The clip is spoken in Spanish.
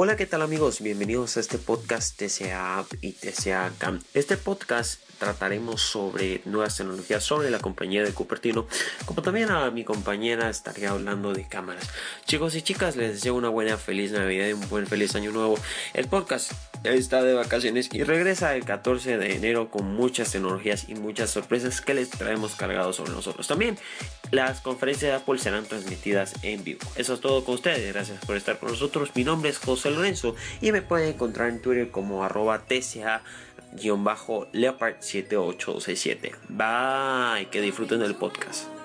Hola, ¿qué tal amigos? Bienvenidos a este podcast TCA App y TCA Cam. Este podcast trataremos sobre nuevas tecnologías, sobre la compañía de Cupertino, como también a mi compañera estaría hablando de cámaras. Chicos y chicas, les deseo una buena, feliz Navidad y un buen feliz año nuevo. El podcast está de vacaciones y regresa el 14 de enero con muchas tecnologías y muchas sorpresas que les traemos cargados sobre nosotros. También las conferencias de Apple serán transmitidas en vivo. Eso es todo con ustedes. Gracias por estar con nosotros. Mi nombre es José Lorenzo y me pueden encontrar en Twitter como arroba tca-leopard7867. Bye, que disfruten del podcast.